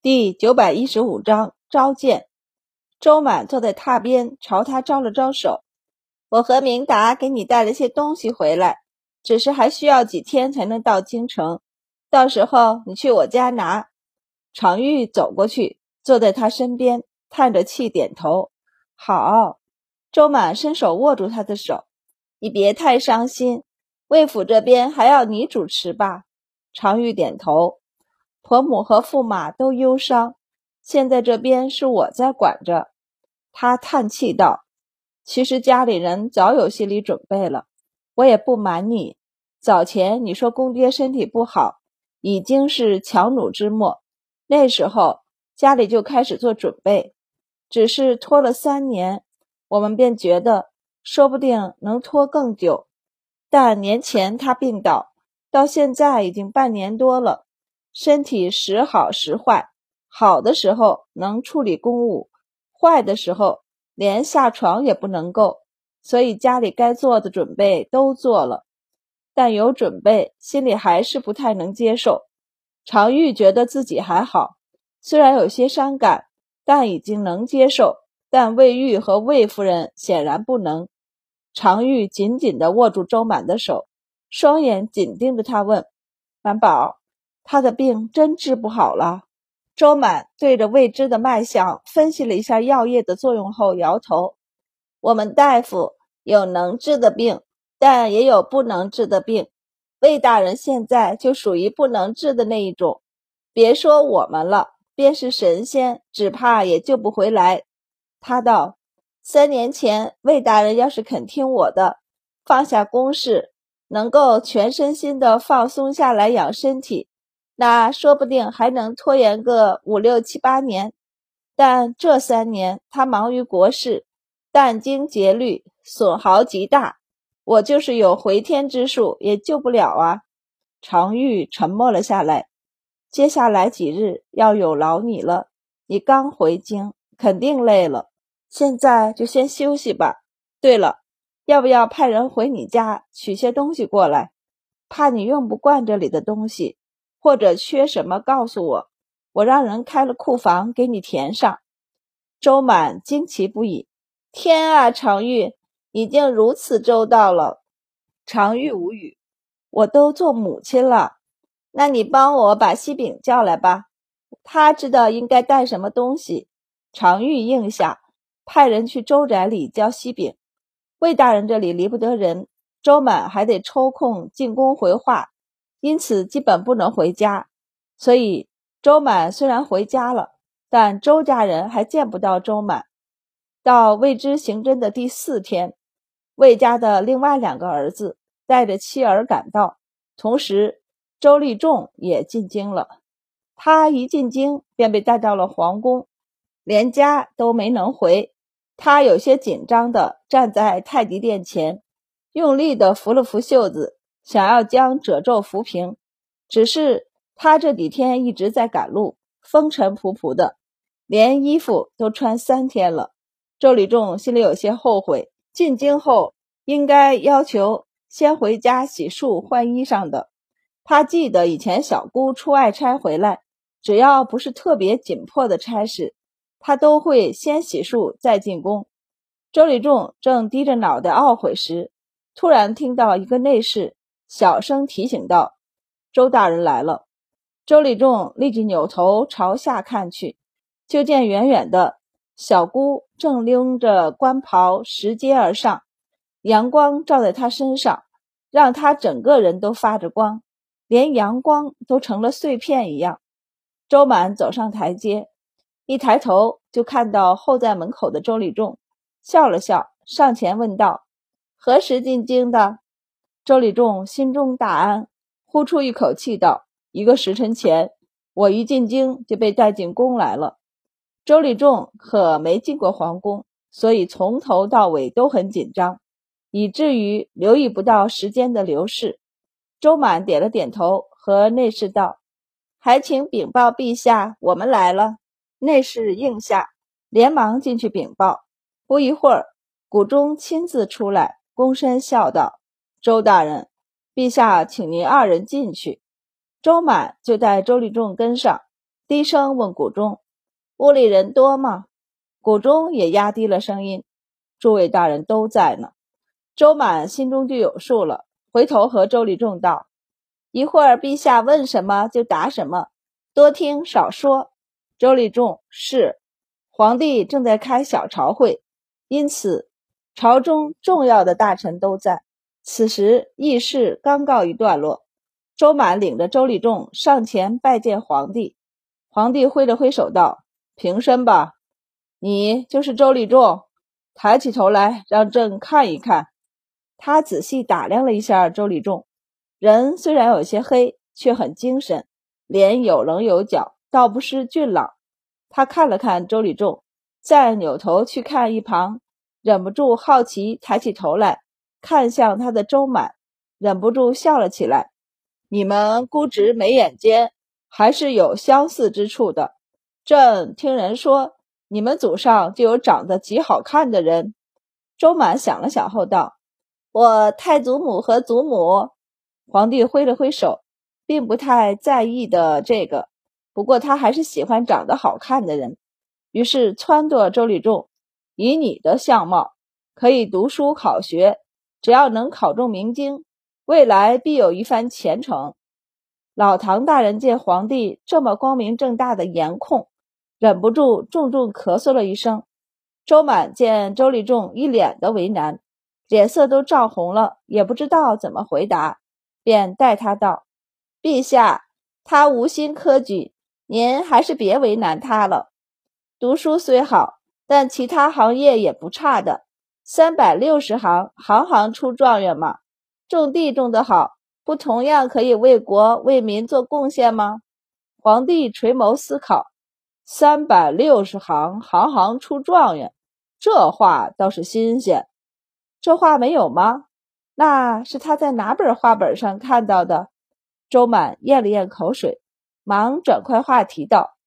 第九百一十五章召见。周满坐在榻边，朝他招了招手：“我和明达给你带了些东西回来，只是还需要几天才能到京城，到时候你去我家拿。”常玉走过去，坐在他身边，叹着气点头：“好。”周满伸手握住他的手：“你别太伤心，魏府这边还要你主持吧？”常玉点头。婆母和驸马都忧伤，现在这边是我在管着。他叹气道：“其实家里人早有心理准备了，我也不瞒你，早前你说公爹身体不好，已经是强弩之末，那时候家里就开始做准备，只是拖了三年，我们便觉得说不定能拖更久。但年前他病倒，到现在已经半年多了。”身体时好时坏，好的时候能处理公务，坏的时候连下床也不能够。所以家里该做的准备都做了，但有准备，心里还是不太能接受。常玉觉得自己还好，虽然有些伤感，但已经能接受。但魏玉和魏夫人显然不能。常玉紧紧地握住周满的手，双眼紧盯着他问：“满宝。”他的病真治不好了。周满对着未知的脉象分析了一下药液的作用后，摇头：“我们大夫有能治的病，但也有不能治的病。魏大人现在就属于不能治的那一种。别说我们了，便是神仙，只怕也救不回来。”他道：“三年前，魏大人要是肯听我的，放下公事，能够全身心的放松下来养身体。”那说不定还能拖延个五六七八年，但这三年他忙于国事，殚精竭虑，损耗极大。我就是有回天之术，也救不了啊！常玉沉默了下来。接下来几日要有劳你了。你刚回京，肯定累了，现在就先休息吧。对了，要不要派人回你家取些东西过来？怕你用不惯这里的东西。或者缺什么，告诉我，我让人开了库房给你填上。周满惊奇不已：“天啊，常玉已经如此周到了。”常玉无语：“我都做母亲了，那你帮我把西饼叫来吧，他知道应该带什么东西。”常玉应下，派人去周宅里叫西饼。魏大人这里离不得人，周满还得抽空进宫回话。因此，基本不能回家。所以，周满虽然回家了，但周家人还见不到周满。到魏之刑侦的第四天，魏家的另外两个儿子带着妻儿赶到，同时周立仲也进京了。他一进京便被带到了皇宫，连家都没能回。他有些紧张地站在太极殿前，用力地扶了扶袖子。想要将褶皱抚平，只是他这几天一直在赶路，风尘仆仆的，连衣服都穿三天了。周礼仲心里有些后悔，进京后应该要求先回家洗漱换衣裳的。他记得以前小姑出外差回来，只要不是特别紧迫的差事，他都会先洗漱再进宫。周礼仲正低着脑袋懊悔时，突然听到一个内侍。小声提醒道：“周大人来了。”周礼仲立即扭头朝下看去，就见远远的小姑正拎着官袍拾阶而上，阳光照在她身上，让她整个人都发着光，连阳光都成了碎片一样。周满走上台阶，一抬头就看到候在门口的周礼仲，笑了笑，上前问道：“何时进京的？”周礼仲心中大安，呼出一口气道：“一个时辰前，我一进京就被带进宫来了。”周礼仲可没进过皇宫，所以从头到尾都很紧张，以至于留意不到时间的流逝。周满点了点头，和内侍道：“还请禀报陛下，我们来了。”内侍应下，连忙进去禀报。不一会儿，谷中亲自出来，躬身笑道。周大人，陛下，请您二人进去。周满就带周立仲跟上，低声问谷中：“屋里人多吗？”谷中也压低了声音：“诸位大人都在呢。”周满心中就有数了，回头和周礼仲道：“一会儿陛下问什么就答什么，多听少说。”周礼仲是。皇帝正在开小朝会，因此朝中重要的大臣都在。此时议事刚告一段落，周满领着周礼仲上前拜见皇帝。皇帝挥了挥手道：“平身吧，你就是周礼仲。抬起头来，让朕看一看。”他仔细打量了一下周礼仲，人虽然有些黑，却很精神，脸有棱有角，倒不失俊朗。他看了看周礼仲，再扭头去看一旁，忍不住好奇，抬起头来看向他的周满，忍不住笑了起来。你们估值眉眼间还是有相似之处的。朕听人说，你们祖上就有长得极好看的人。周满想了想后道。我太祖母和祖母，皇帝挥了挥手，并不太在意的这个。不过他还是喜欢长得好看的人，于是撺掇周礼仲：“以你的相貌，可以读书考学，只要能考中明经，未来必有一番前程。”老唐大人见皇帝这么光明正大的严控，忍不住重重咳嗽了一声。周满见周礼仲一脸的为难。脸色都涨红了，也不知道怎么回答，便带他道：“陛下，他无心科举，您还是别为难他了。读书虽好，但其他行业也不差的。三百六十行，行行出状元嘛。种地种得好，不同样可以为国为民做贡献吗？”皇帝垂眸思考：“三百六十行，行行出状元，这话倒是新鲜。”这话没有吗？那是他在哪本话本上看到的？周满咽了咽口水，忙转快话题道：“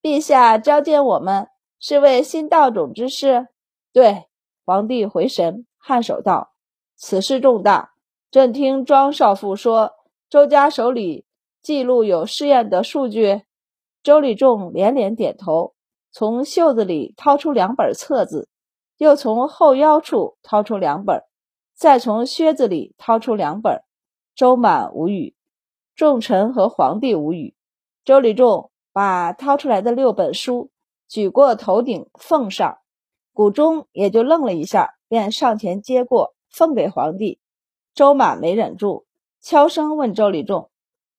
陛下召见我们，是为新道种之事。”对，皇帝回神，颔首道：“此事重大。朕听庄少傅说，周家手里记录有试验的数据。”周礼仲连连点头，从袖子里掏出两本册子。又从后腰处掏出两本，再从靴子里掏出两本。周满无语，众臣和皇帝无语。周礼仲把掏出来的六本书举过头顶奉上，谷中也就愣了一下，便上前接过奉给皇帝。周满没忍住，悄声问周礼仲：“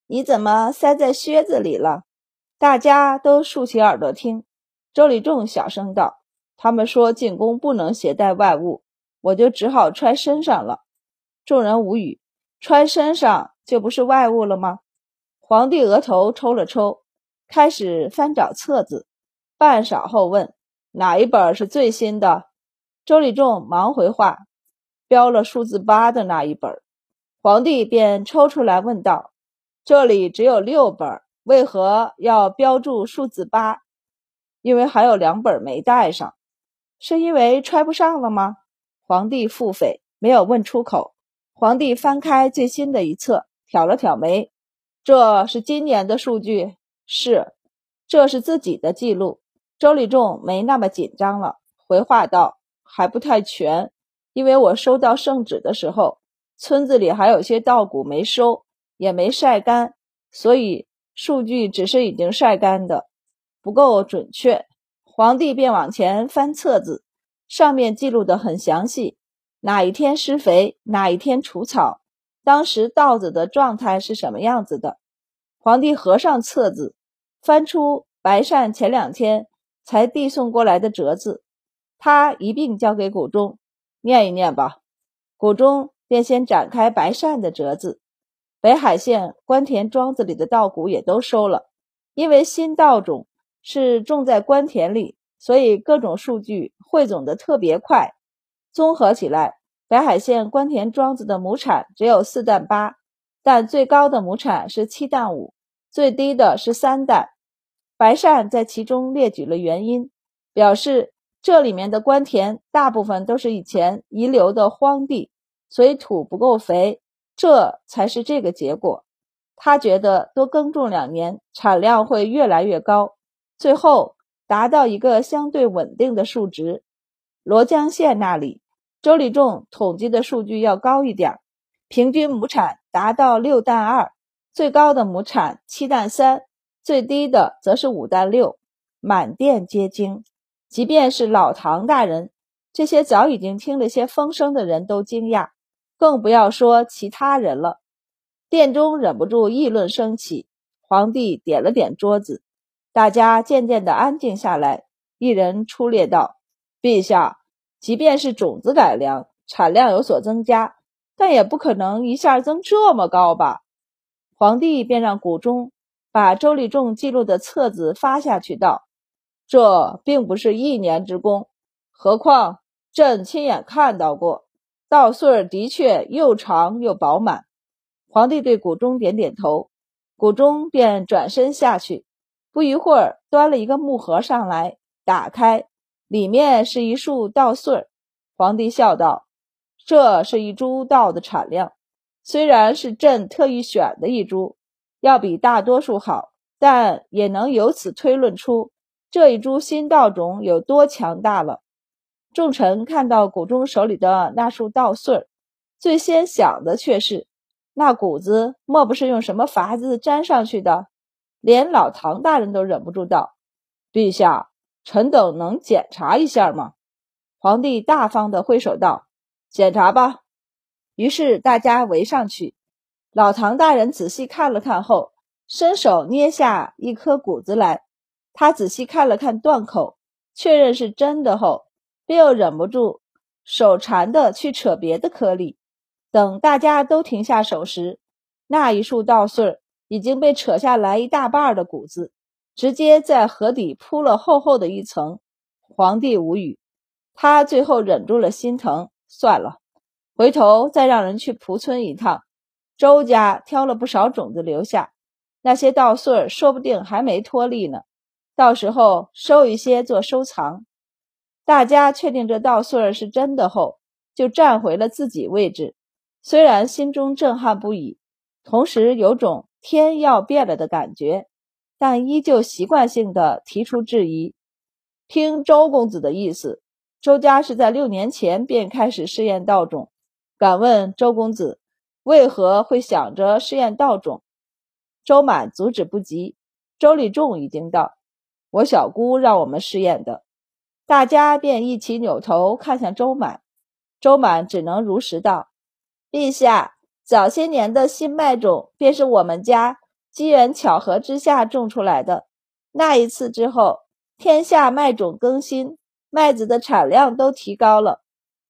你怎么塞在靴子里了？”大家都竖起耳朵听。周礼仲小声道。他们说进宫不能携带外物，我就只好揣身上了。众人无语，揣身上就不是外物了吗？皇帝额头抽了抽，开始翻找册子，半晌后问：“哪一本是最新的？”周礼仲忙回话：“标了数字八的那一本。”皇帝便抽出来问道：“这里只有六本，为何要标注数字八？”因为还有两本没带上。是因为揣不上了吗？皇帝腹诽，没有问出口。皇帝翻开最新的一册，挑了挑眉：“这是今年的数据，是，这是自己的记录。”周礼仲没那么紧张了，回话道：“还不太全，因为我收到圣旨的时候，村子里还有些稻谷没收，也没晒干，所以数据只是已经晒干的，不够准确。”皇帝便往前翻册子，上面记录的很详细，哪一天施肥，哪一天除草，当时稻子的状态是什么样子的。皇帝合上册子，翻出白善前两天才递送过来的折子，他一并交给谷中念一念吧。谷中便先展开白善的折子，北海县关田庄子里的稻谷也都收了，因为新稻种。是种在官田里，所以各种数据汇总的特别快。综合起来，北海县官田庄子的亩产只有四担八，但最高的亩产是七担五，最低的是三担。白善在其中列举了原因，表示这里面的官田大部分都是以前遗留的荒地，所以土不够肥，这才是这个结果。他觉得多耕种两年，产量会越来越高，最后达到一个相对稳定的数值。罗江县那里，周立仲统计的数据要高一点，平均亩产达到六担二，最高的亩产七担三，最低的则是五担六，满殿皆惊。即便是老唐大人，这些早已经听了些风声的人都惊讶，更不要说其他人了。殿中忍不住议论升起，皇帝点了点桌子，大家渐渐的安静下来。一人出列道：“陛下，即便是种子改良，产量有所增加，但也不可能一下增这么高吧？”皇帝便让谷中把周立仲记录的册子发下去，道。这并不是一年之功，何况朕亲眼看到过，稻穗的确又长又饱满。皇帝对谷中点点头，谷中便转身下去。不一会儿，端了一个木盒上来，打开，里面是一束稻穗。皇帝笑道：“这是一株稻的产量，虽然是朕特意选的一株，要比大多数好，但也能由此推论出。”这一株新稻种有多强大了？众臣看到谷中手里的那束稻穗儿，最先想的却是那谷子莫不是用什么法子粘上去的？连老唐大人都忍不住道：“陛下，臣等能检查一下吗？”皇帝大方的挥手道：“检查吧。”于是大家围上去。老唐大人仔细看了看后，伸手捏下一颗谷子来。他仔细看了看断口，确认是真的后，便又忍不住手馋的去扯别的颗粒。等大家都停下手时，那一束稻穗已经被扯下来一大半的谷子，直接在河底铺了厚厚的一层。皇帝无语，他最后忍住了心疼，算了，回头再让人去蒲村一趟。周家挑了不少种子留下，那些稻穗说不定还没脱粒呢。到时候收一些做收藏。大家确定这稻穗儿是真的后，就站回了自己位置。虽然心中震撼不已，同时有种天要变了的感觉，但依旧习惯性的提出质疑。听周公子的意思，周家是在六年前便开始试验稻种。敢问周公子，为何会想着试验稻种？周满阻止不及，周立仲已经到。我小姑让我们试验的，大家便一起扭头看向周满。周满只能如实道：“陛下，早些年的新麦种便是我们家机缘巧合之下种出来的。那一次之后，天下麦种更新，麦子的产量都提高了。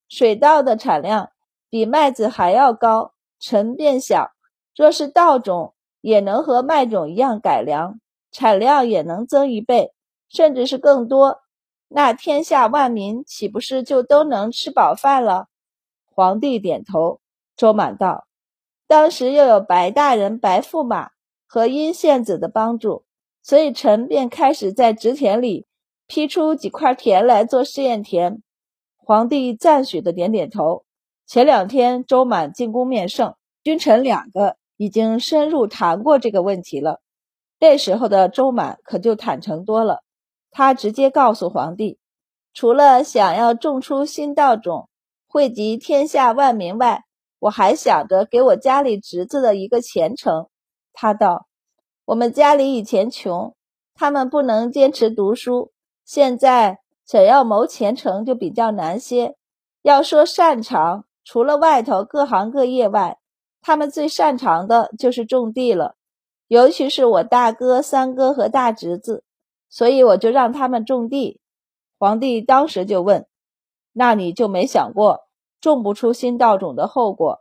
水稻的产量比麦子还要高。臣便想，若是稻种也能和麦种一样改良。”产量也能增一倍，甚至是更多，那天下万民岂不是就都能吃饱饭了？皇帝点头。周满道：“当时又有白大人、白驸马和殷献子的帮助，所以臣便开始在植田里批出几块田来做试验田。”皇帝赞许的点点头。前两天周满进宫面圣，君臣两个已经深入谈过这个问题了。这时候的周满可就坦诚多了，他直接告诉皇帝，除了想要种出新稻种，惠及天下万民外，我还想着给我家里侄子的一个前程。他道：“我们家里以前穷，他们不能坚持读书，现在想要谋前程就比较难些。要说擅长，除了外头各行各业外，他们最擅长的就是种地了。”尤其是我大哥、三哥和大侄子，所以我就让他们种地。皇帝当时就问：“那你就没想过种不出新稻种的后果？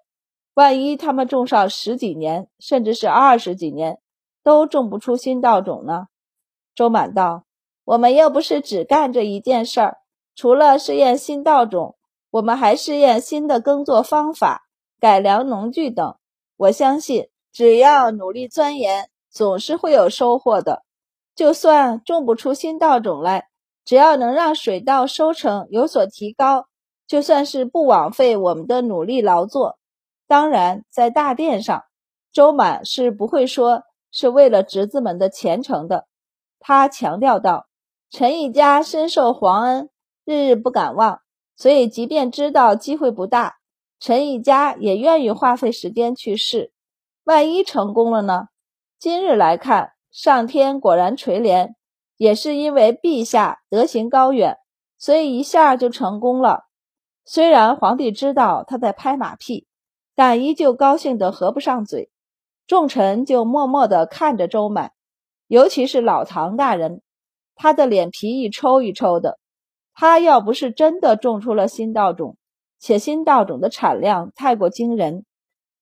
万一他们种上十几年，甚至是二十几年，都种不出新稻种呢？”周满道：“我们又不是只干这一件事儿，除了试验新稻种，我们还试验新的耕作方法、改良农具等。我相信。”只要努力钻研，总是会有收获的。就算种不出新稻种来，只要能让水稻收成有所提高，就算是不枉费我们的努力劳作。当然，在大殿上，周满是不会说是为了侄子们的前程的。他强调道：“陈一家深受皇恩，日日不敢忘，所以即便知道机会不大，陈一家也愿意花费时间去试。万一成功了呢？今日来看，上天果然垂怜，也是因为陛下德行高远，所以一下就成功了。虽然皇帝知道他在拍马屁，但依旧高兴得合不上嘴。”众臣就默默地看着周满，尤其是老唐大人，他的脸皮一抽一抽的。他要不是真的种出了新稻种，且新稻种的产量太过惊人，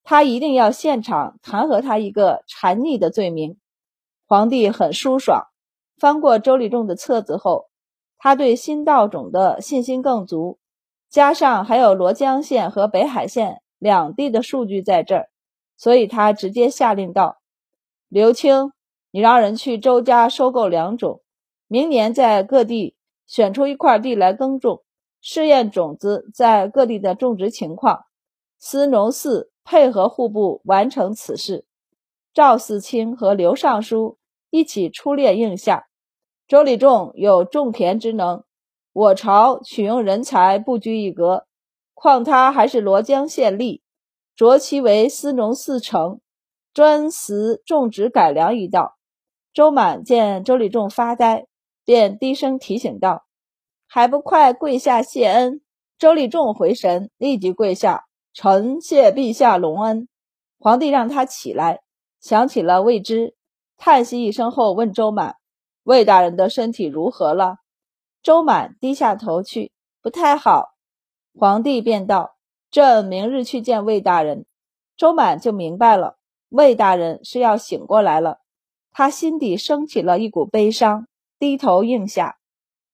他一定要现场弹劾他一个残逆的罪名。皇帝很舒爽，翻过周立仲的册子后，他对新稻种的信心更足，加上还有罗江县和北海县两地的数据在这儿。所以他直接下令道：“刘青，你让人去周家收购良种，明年在各地选出一块地来耕种，试验种子在各地的种植情况。司农四配合户部完成此事。赵四清和刘尚书一起出列应下。周礼仲有种田之能，我朝取用人才不拘一格，况他还是罗江县吏。”擢其为司农四丞，专司种植改良一道。周满见周礼仲发呆，便低声提醒道：“还不快跪下谢恩！”周礼仲回神，立即跪下：“臣谢陛下隆恩。”皇帝让他起来，想起了魏知，叹息一声后问周满：“魏大人的身体如何了？”周满低下头去：“不太好。”皇帝便道。朕明日去见魏大人，周满就明白了，魏大人是要醒过来了。他心底升起了一股悲伤，低头应下。